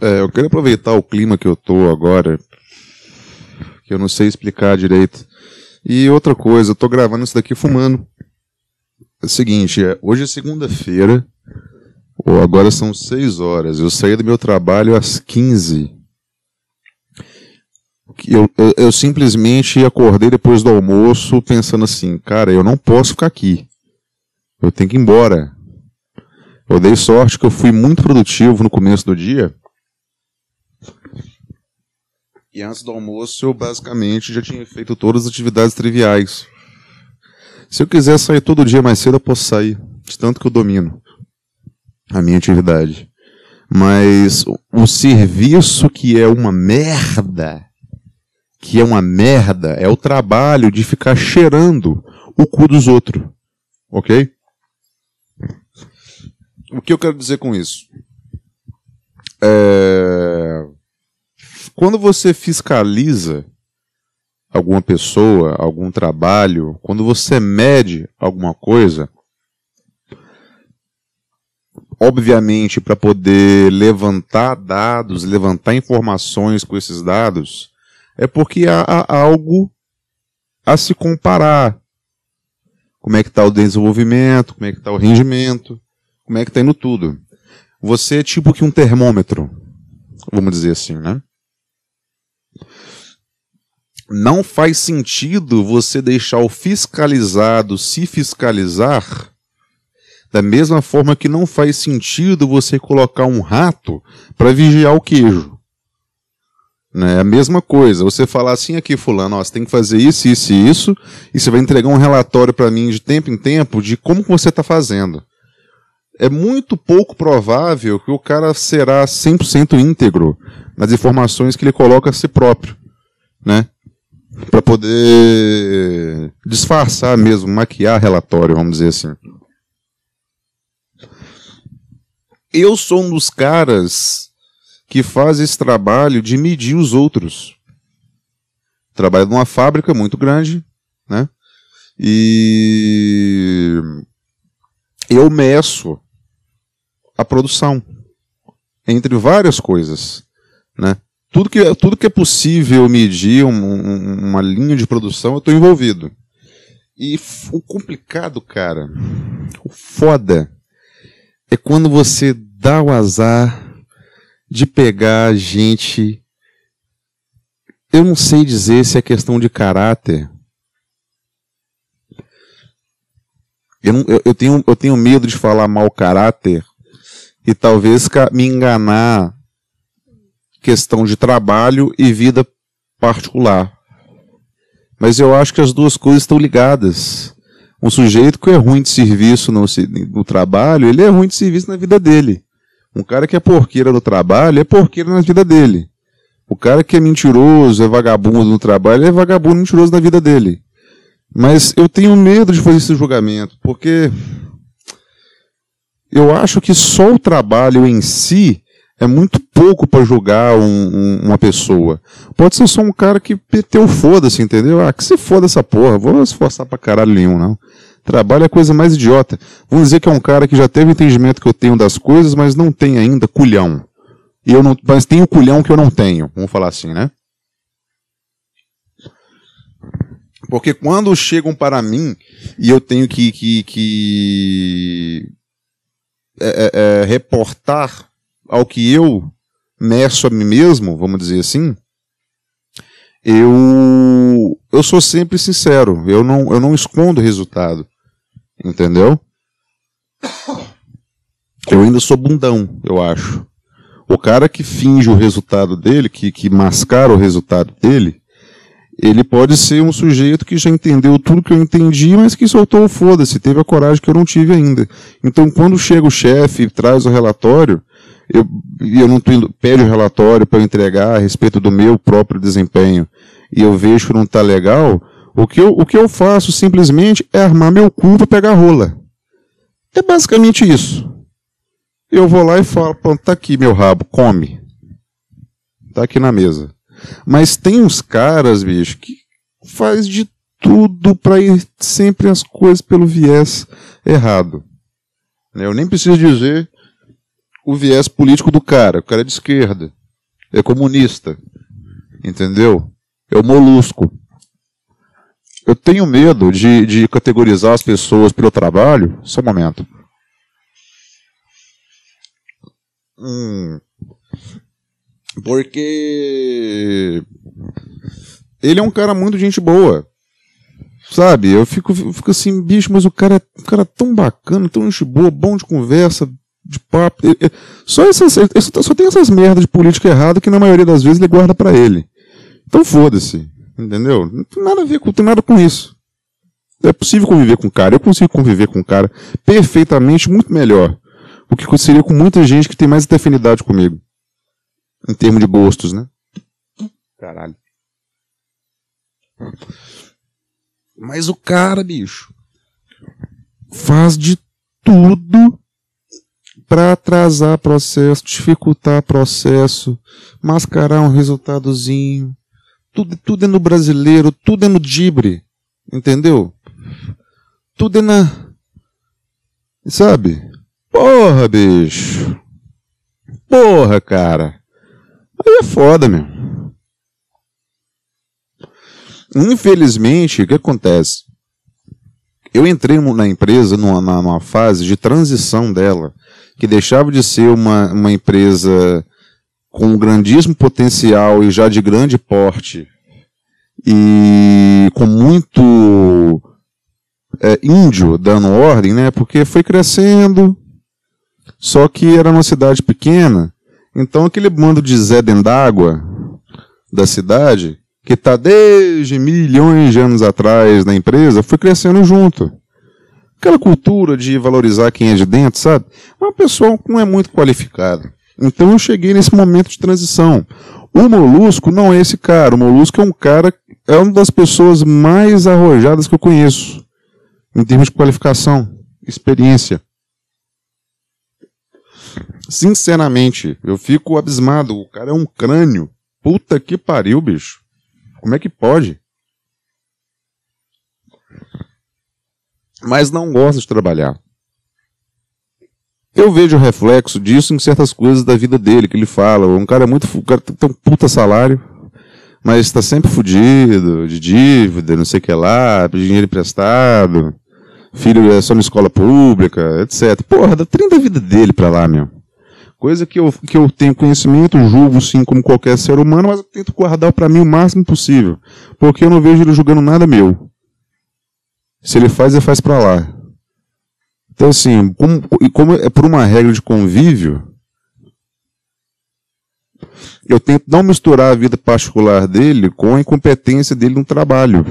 É, eu quero aproveitar o clima que eu tô agora, que eu não sei explicar direito. E outra coisa, eu tô gravando isso daqui fumando. É o seguinte, é, hoje é segunda-feira, ou agora são 6 horas. Eu saí do meu trabalho às 15. Eu, eu, eu simplesmente acordei depois do almoço pensando assim, cara, eu não posso ficar aqui. Eu tenho que ir embora. Eu dei sorte que eu fui muito produtivo no começo do dia. E antes do almoço eu basicamente já tinha feito todas as atividades triviais. Se eu quiser sair todo dia mais cedo, eu posso sair. De tanto que eu domino a minha atividade. Mas o serviço que é uma merda, que é uma merda, é o trabalho de ficar cheirando o cu dos outros. Ok? O que eu quero dizer com isso? É... Quando você fiscaliza alguma pessoa, algum trabalho, quando você mede alguma coisa, obviamente para poder levantar dados, levantar informações com esses dados, é porque há, há algo a se comparar. Como é que está o desenvolvimento, como é que está o rendimento, como é que está indo tudo. Você é tipo que um termômetro, vamos dizer assim, né? Não faz sentido você deixar o fiscalizado se fiscalizar da mesma forma que não faz sentido você colocar um rato para vigiar o queijo. Né? É a mesma coisa. Você falar assim aqui, fulano, ó, você tem que fazer isso, isso e isso, e você vai entregar um relatório para mim de tempo em tempo de como você está fazendo. É muito pouco provável que o cara será 100% íntegro nas informações que ele coloca a si próprio. Né? Para poder disfarçar mesmo, maquiar relatório, vamos dizer assim. Eu sou um dos caras que faz esse trabalho de medir os outros. Trabalho numa fábrica muito grande, né? E eu meço a produção entre várias coisas, né? Tudo que, tudo que é possível medir um, um, uma linha de produção, eu estou envolvido. E o complicado, cara, o foda, é quando você dá o azar de pegar gente. Eu não sei dizer se é questão de caráter. Eu, não, eu, eu, tenho, eu tenho medo de falar mau caráter e talvez me enganar questão de trabalho e vida particular. Mas eu acho que as duas coisas estão ligadas. Um sujeito que é ruim de serviço no, no trabalho, ele é ruim de serviço na vida dele. Um cara que é porqueira no trabalho, é porqueira na vida dele. O cara que é mentiroso, é vagabundo no trabalho, é vagabundo mentiroso na vida dele. Mas eu tenho medo de fazer esse julgamento, porque eu acho que só o trabalho em si é muito pouco para julgar um, um, uma pessoa. Pode ser só um cara que peteu foda-se, entendeu? Ah, que se foda essa porra, vou esforçar pra caralho nenhum, não. Trabalho é a coisa mais idiota. Vamos dizer que é um cara que já teve o entendimento que eu tenho das coisas, mas não tem ainda culhão. Eu não, mas tem o culhão que eu não tenho, vamos falar assim, né? Porque quando chegam para mim e eu tenho que, que, que é, é, é reportar ao que eu meço a mim mesmo, vamos dizer assim, eu eu sou sempre sincero, eu não eu não escondo o resultado. Entendeu? Eu ainda sou bundão, eu acho. O cara que finge o resultado dele, que, que mascara o resultado dele, ele pode ser um sujeito que já entendeu tudo que eu entendi, mas que soltou o foda-se, teve a coragem que eu não tive ainda. Então, quando chega o chefe e traz o relatório, eu, eu não tô pede o relatório para entregar a respeito do meu próprio desempenho e eu vejo que não está legal, o que, eu, o que eu faço simplesmente é armar meu cu para pegar rola. É basicamente isso. Eu vou lá e falo, pronto, tá aqui meu rabo, come. Tá aqui na mesa. Mas tem uns caras, bicho, que faz de tudo para ir sempre as coisas pelo viés errado. Eu nem preciso dizer o viés político do cara. O cara é de esquerda. É comunista. Entendeu? É o molusco. Eu tenho medo de, de categorizar as pessoas pelo trabalho. Só um momento. Hum, porque ele é um cara muito gente boa. Sabe? Eu fico, fico assim, bicho, mas o cara, o cara é tão bacana, tão gente boa, bom de conversa, de papo. Só, essas, só tem essas merdas de política errada que na maioria das vezes ele guarda para ele. Então foda-se. Entendeu? Não tem nada a ver com, tem nada com isso. É possível conviver com o cara. Eu consigo conviver com o cara perfeitamente, muito melhor. O que seria com muita gente que tem mais afinidade comigo. Em termos de gostos, né? Caralho. Mas o cara, bicho, faz de tudo para atrasar processo, dificultar processo, mascarar um resultadozinho. Tudo, tudo é no brasileiro, tudo é no dibre. Entendeu? Tudo é na. Sabe? Porra, bicho. Porra, cara. Aí é foda, meu. Infelizmente, o que acontece? Eu entrei na empresa numa, numa fase de transição dela, que deixava de ser uma, uma empresa com um grandíssimo potencial e já de grande porte, e com muito é, índio dando ordem, né? Porque foi crescendo, só que era uma cidade pequena, então aquele bando de Zé d'água da cidade que está desde milhões de anos atrás na empresa, foi crescendo junto. Aquela cultura de valorizar quem é de dentro, sabe? Uma pessoa não é muito qualificada. Então eu cheguei nesse momento de transição. O Molusco não é esse cara. O Molusco é um cara, é uma das pessoas mais arrojadas que eu conheço. Em termos de qualificação, experiência. Sinceramente, eu fico abismado. O cara é um crânio. Puta que pariu, bicho. Como é que pode? Mas não gosta de trabalhar. Eu vejo o reflexo disso em certas coisas da vida dele, que ele fala. Um cara é muito. Cara tem um puta salário, mas está sempre fudido, de dívida, não sei o que lá, de dinheiro emprestado, filho é só na escola pública, etc. Porra, dá 30 vida dele pra lá, meu. Coisa que eu, que eu tenho conhecimento, julgo sim como qualquer ser humano, mas eu tento guardar para mim o máximo possível. Porque eu não vejo ele julgando nada meu. Se ele faz, ele faz para lá. Então, assim, como, como é por uma regra de convívio, eu tento não misturar a vida particular dele com a incompetência dele no trabalho.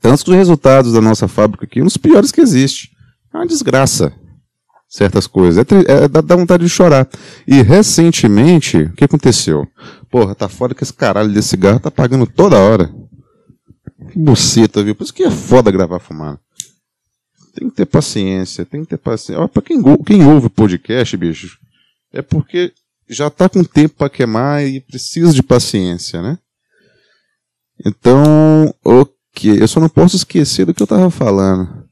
Tanto que os resultados da nossa fábrica aqui são os piores que existe. É uma desgraça certas coisas. É, é, dá, vontade de chorar. E recentemente, o que aconteceu? Porra, tá foda que esse caralho desse cigarro tá pagando toda hora. Que buceta, viu? Por isso que é foda gravar fumando. Tem que ter paciência, tem que ter paciência. Ó, pra quem, quem ouve podcast, bicho, é porque já tá com tempo para queimar e precisa de paciência, né? Então, ok. Eu só não posso esquecer do que eu tava falando.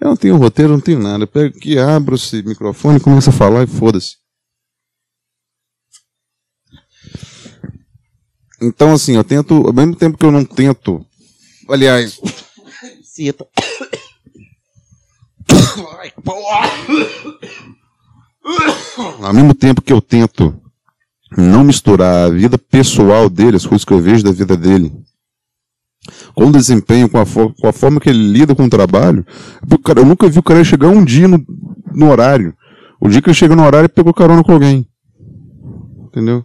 Eu não tenho roteiro, não tenho nada. Eu pego aqui, abro esse microfone, começo a falar e foda-se. Então, assim, eu tento, ao mesmo tempo que eu não tento. Aliás. Cita. Ao mesmo tempo que eu tento não misturar a vida pessoal dele, as coisas que eu vejo da vida dele, com o desempenho, com a, com a forma que ele lida com o trabalho. Cara, eu nunca vi o cara chegar um dia no, no horário. O dia que ele chega no horário, ele pegou carona com alguém. Entendeu?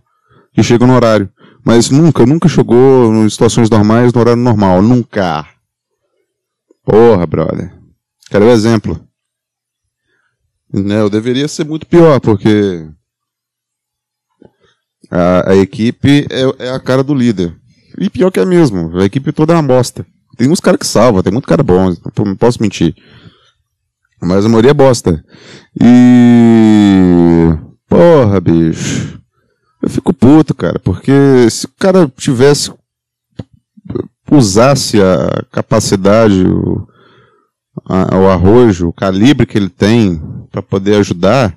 Que chega no horário. Mas nunca, nunca chegou em situações normais no horário normal. Nunca. Porra, brother. Quero um exemplo. Né, eu deveria ser muito pior, porque a, a equipe é, é a cara do líder. E pior que é mesmo, a equipe toda é uma bosta. Tem uns caras que salvam, tem muito cara bom, não posso mentir. Mas a maioria é bosta. E. Porra, bicho. Eu fico puto, cara, porque se o cara tivesse. usasse a capacidade, o, a, o arrojo, o calibre que ele tem para poder ajudar,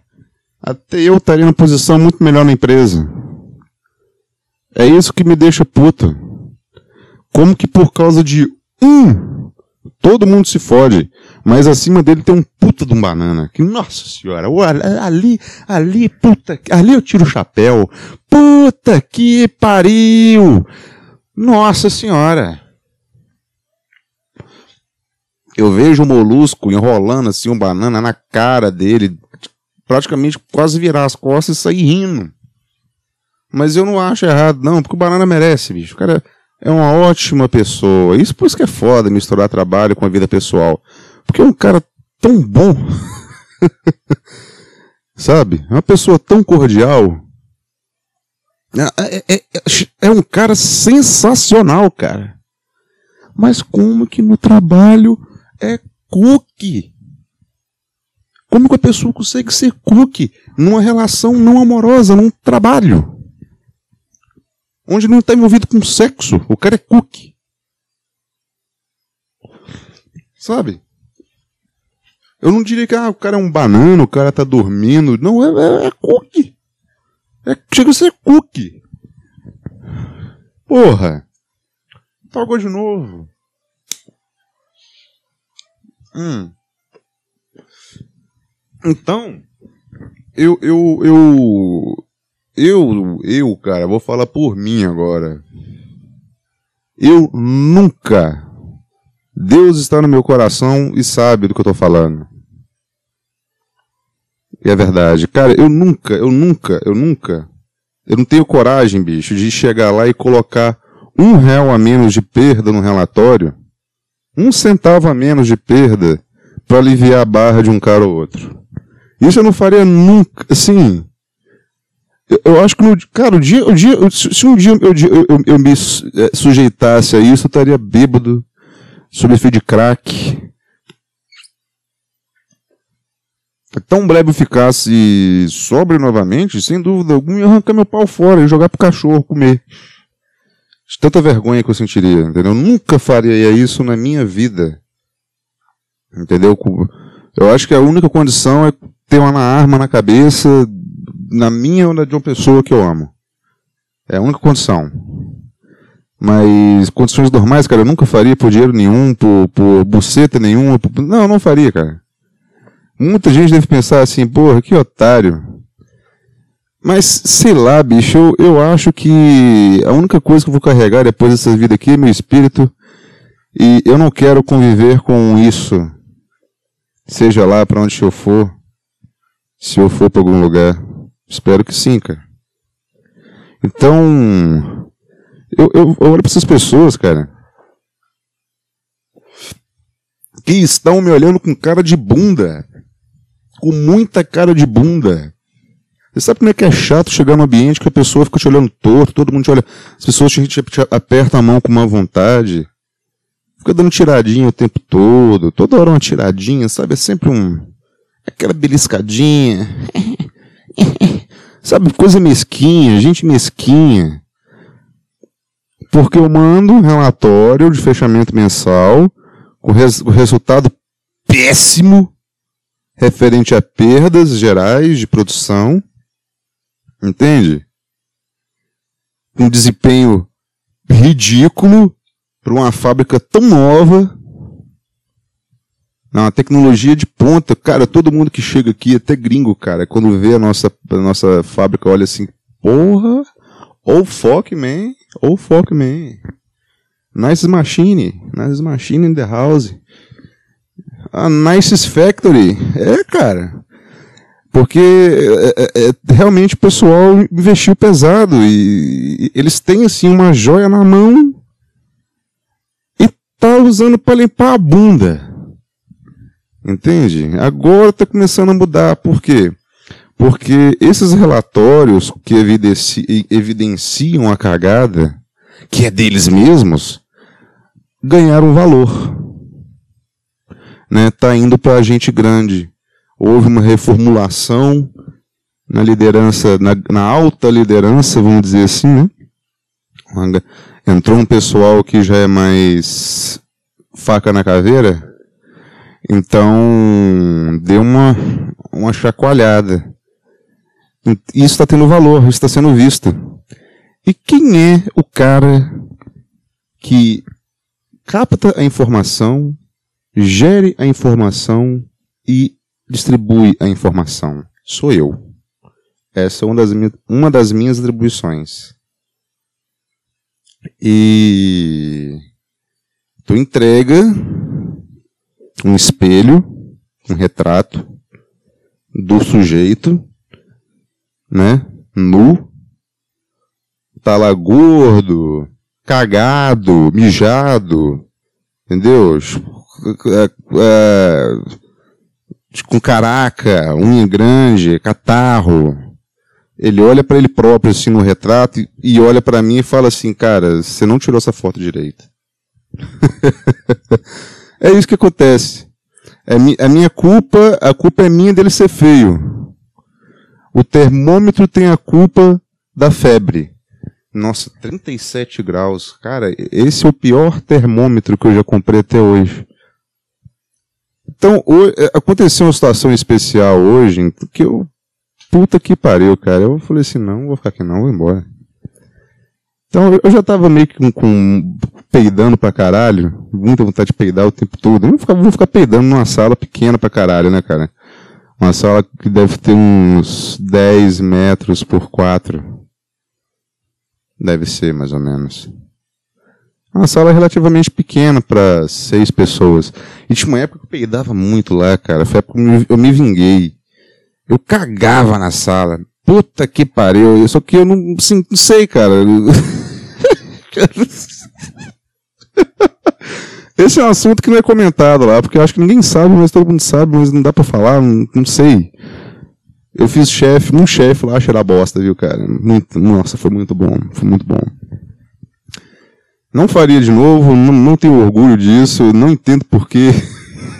até eu estaria numa posição muito melhor na empresa. É isso que me deixa puto. Como que por causa de um, todo mundo se fode, mas acima dele tem um puta de um banana. Que, nossa senhora, ali, ali, puta, ali eu tiro o chapéu. Puta que pariu! Nossa senhora! Eu vejo o molusco enrolando assim um banana na cara dele, praticamente quase virar as costas e sair rindo. Mas eu não acho errado, não, porque o banana merece, bicho. O cara é uma ótima pessoa. Isso por isso que é foda misturar trabalho com a vida pessoal. Porque é um cara tão bom. Sabe? É uma pessoa tão cordial. É, é, é, é, um cara sensacional, cara. Mas como que no trabalho é cookie? Como que a pessoa consegue ser cookie numa relação não amorosa, num trabalho? Onde não está envolvido com sexo. O cara é cookie. Sabe? Eu não diria que ah, o cara é um banana, o cara tá dormindo. Não, é, é, é cookie. É, chega a ser cookie. Porra. Talgo de novo. Hum. Então, eu, eu, eu, eu, eu, cara, vou falar por mim agora. Eu nunca. Deus está no meu coração e sabe do que eu tô falando. E é verdade. Cara, eu nunca, eu nunca, eu nunca. Eu não tenho coragem, bicho, de chegar lá e colocar um real a menos de perda no relatório. Um centavo a menos de perda para aliviar a barra de um cara ou outro. Isso eu não faria nunca. Assim, eu acho que, no, cara, o dia, o dia, se um dia eu, eu, eu, eu me é, sujeitasse a isso, eu estaria bêbado, sob efeito de crack. Tão breve eu ficasse sobre novamente, sem dúvida alguma, ia arrancar meu pau fora e jogar pro cachorro comer. De tanta vergonha que eu sentiria, entendeu? Eu nunca faria isso na minha vida. Entendeu? Eu acho que a única condição é ter uma arma na cabeça, na minha ou na de uma pessoa que eu amo. É a única condição. Mas condições normais, cara, eu nunca faria por dinheiro nenhum, por, por buceta nenhuma. Por... Não, eu não faria, cara. Muita gente deve pensar assim, porra, que otário. Mas, sei lá, bicho, eu, eu acho que a única coisa que eu vou carregar depois dessa vida aqui é meu espírito. E eu não quero conviver com isso. Seja lá para onde eu for. Se eu for para algum lugar. Espero que sim, cara. Então, eu, eu, eu olho para essas pessoas, cara, que estão me olhando com cara de bunda. Com muita cara de bunda. Você sabe como é que é chato chegar num ambiente que a pessoa fica te olhando torto, todo mundo te olha, as pessoas te, te, te apertam a mão com uma vontade. Fica dando tiradinha o tempo todo, toda hora uma tiradinha, sabe? É sempre um. aquela beliscadinha. Sabe, coisa mesquinha, gente mesquinha. Porque eu mando um relatório de fechamento mensal com res, o resultado péssimo referente a perdas gerais de produção. Entende? Um desempenho ridículo para uma fábrica tão nova não, a tecnologia de ponta, cara, todo mundo que chega aqui, até gringo, cara, quando vê a nossa, a nossa fábrica, olha assim, porra, ou fuck man, ou fuck man. Nice machine, nice machine in the house. A nice factory. É, cara. Porque é, é, é, realmente o pessoal investiu pesado e, e eles têm assim uma joia na mão e tá usando para limpar a bunda. Entende? Agora está começando a mudar. Por quê? Porque esses relatórios que evidenci evidenciam a cagada, que é deles mesmos, ganharam valor. Né? Tá indo para a gente grande. Houve uma reformulação na liderança, na, na, alta liderança, vamos dizer assim, né? Entrou um pessoal que já é mais faca na caveira, então, deu uma, uma chacoalhada. Isso está tendo valor, isso está sendo visto. E quem é o cara que capta a informação, gere a informação e distribui a informação? Sou eu. Essa é uma das, uma das minhas atribuições. E tu entrega um espelho, um retrato do sujeito, né? Nu, tá lá gordo, cagado, mijado, entendeu? É, é, com caraca, unha grande, catarro. Ele olha para ele próprio assim no retrato e, e olha para mim e fala assim, cara, você não tirou essa foto direito. é isso que acontece. É mi, a minha culpa, a culpa é minha dele ser feio. O termômetro tem a culpa da febre. Nossa, 37 graus. Cara, esse é o pior termômetro que eu já comprei até hoje. Então, é, aconteceu uma situação especial hoje, que eu. Puta que pariu, cara. Eu falei assim: não, vou ficar aqui não, vou embora. Então, eu já tava meio que com, com peidando pra caralho, muita vontade de peidar o tempo todo. Eu vou ficar peidando numa sala pequena pra caralho, né, cara? Uma sala que deve ter uns 10 metros por 4. Deve ser, mais ou menos. Uma sala relativamente pequena para seis pessoas. E tinha uma época que eu peidava muito lá, cara. Foi a época que eu me vinguei. Eu cagava na sala. Puta que pariu. Só que eu não, assim, não sei, cara. Esse é um assunto que não é comentado lá, porque eu acho que ninguém sabe, mas todo mundo sabe, mas não dá pra falar, não, não sei. Eu fiz chefe, um chefe lá, cheirar bosta, viu, cara? Muito, nossa, foi muito bom, foi muito bom. Não faria de novo, não, não tenho orgulho disso, não entendo porquê.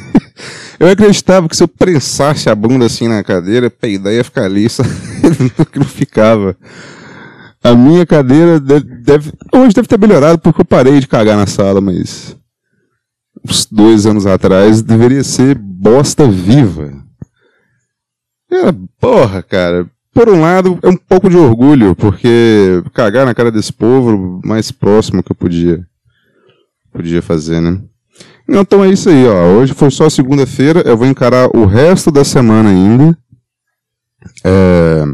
eu acreditava que se eu prensasse a bunda assim na cadeira, peidar ia ficar ali, só que não ficava. A minha cadeira deve, deve, hoje deve ter melhorado porque eu parei de cagar na sala, mas uns dois anos atrás deveria ser bosta viva. É, porra, cara, por um lado, é um pouco de orgulho, porque cagar na cara desse povo mais próximo que eu podia, podia fazer, né? Então é isso aí, ó. Hoje foi só segunda-feira, eu vou encarar o resto da semana ainda. É,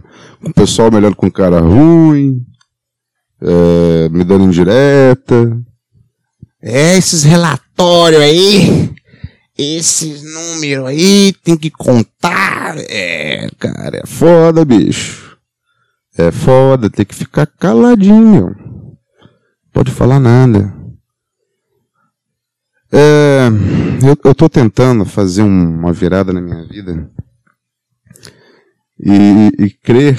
o pessoal me olhando com cara ruim, é, me dando indireta. É, esses relatórios aí, esses números aí, tem que contar. É, cara, é foda, bicho. É foda, tem que ficar caladinho, meu. Pode falar nada. É, eu, eu tô tentando fazer um, uma virada na minha vida e, e crer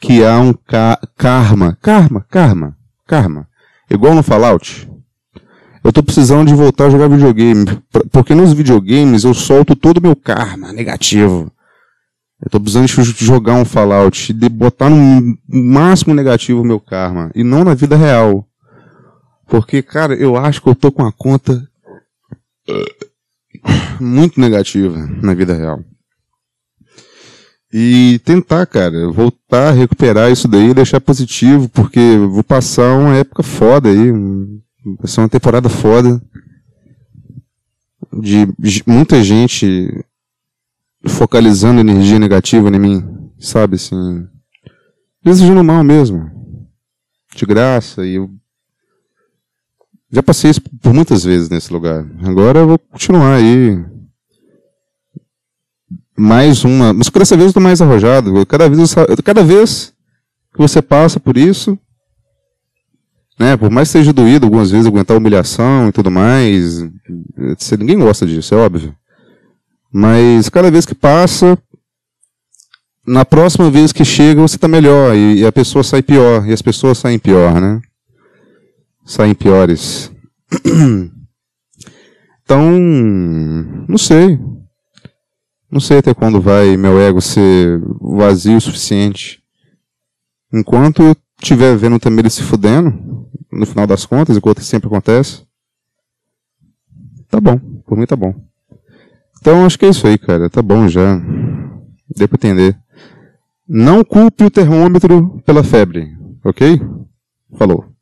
que há um ca karma, karma, karma, karma, igual no Fallout. Eu tô precisando de voltar a jogar videogame. Porque nos videogames eu solto todo o meu karma negativo. Eu tô precisando de jogar um Fallout de botar no máximo negativo o meu karma. E não na vida real. Porque, cara, eu acho que eu tô com a conta muito negativa na vida real. E tentar, cara, voltar a recuperar isso daí e deixar positivo, porque vou passar uma época foda aí, Vai ser uma temporada foda. De muita gente focalizando energia negativa em mim. Sabe, assim. Desejando mal mesmo. De graça. E eu. Já passei isso por muitas vezes nesse lugar. Agora eu vou continuar aí. Mais uma. Mas dessa vez eu tô mais arrojado. Cada vez, cada vez que você passa por isso, né? Por mais que seja doído algumas vezes aguentar humilhação e tudo mais, ninguém gosta disso, é óbvio. Mas cada vez que passa, na próxima vez que chega você está melhor e, e, a pessoa sai pior e as pessoas saem pior, né? Saem piores. Então, não sei. Não sei até quando vai meu ego ser vazio o suficiente. Enquanto eu estiver vendo também ele se fudendo, no final das contas, enquanto sempre acontece, tá bom. Por mim tá bom. Então acho que é isso aí, cara. Tá bom já. Deu pra entender. Não culpe o termômetro pela febre, ok? Falou.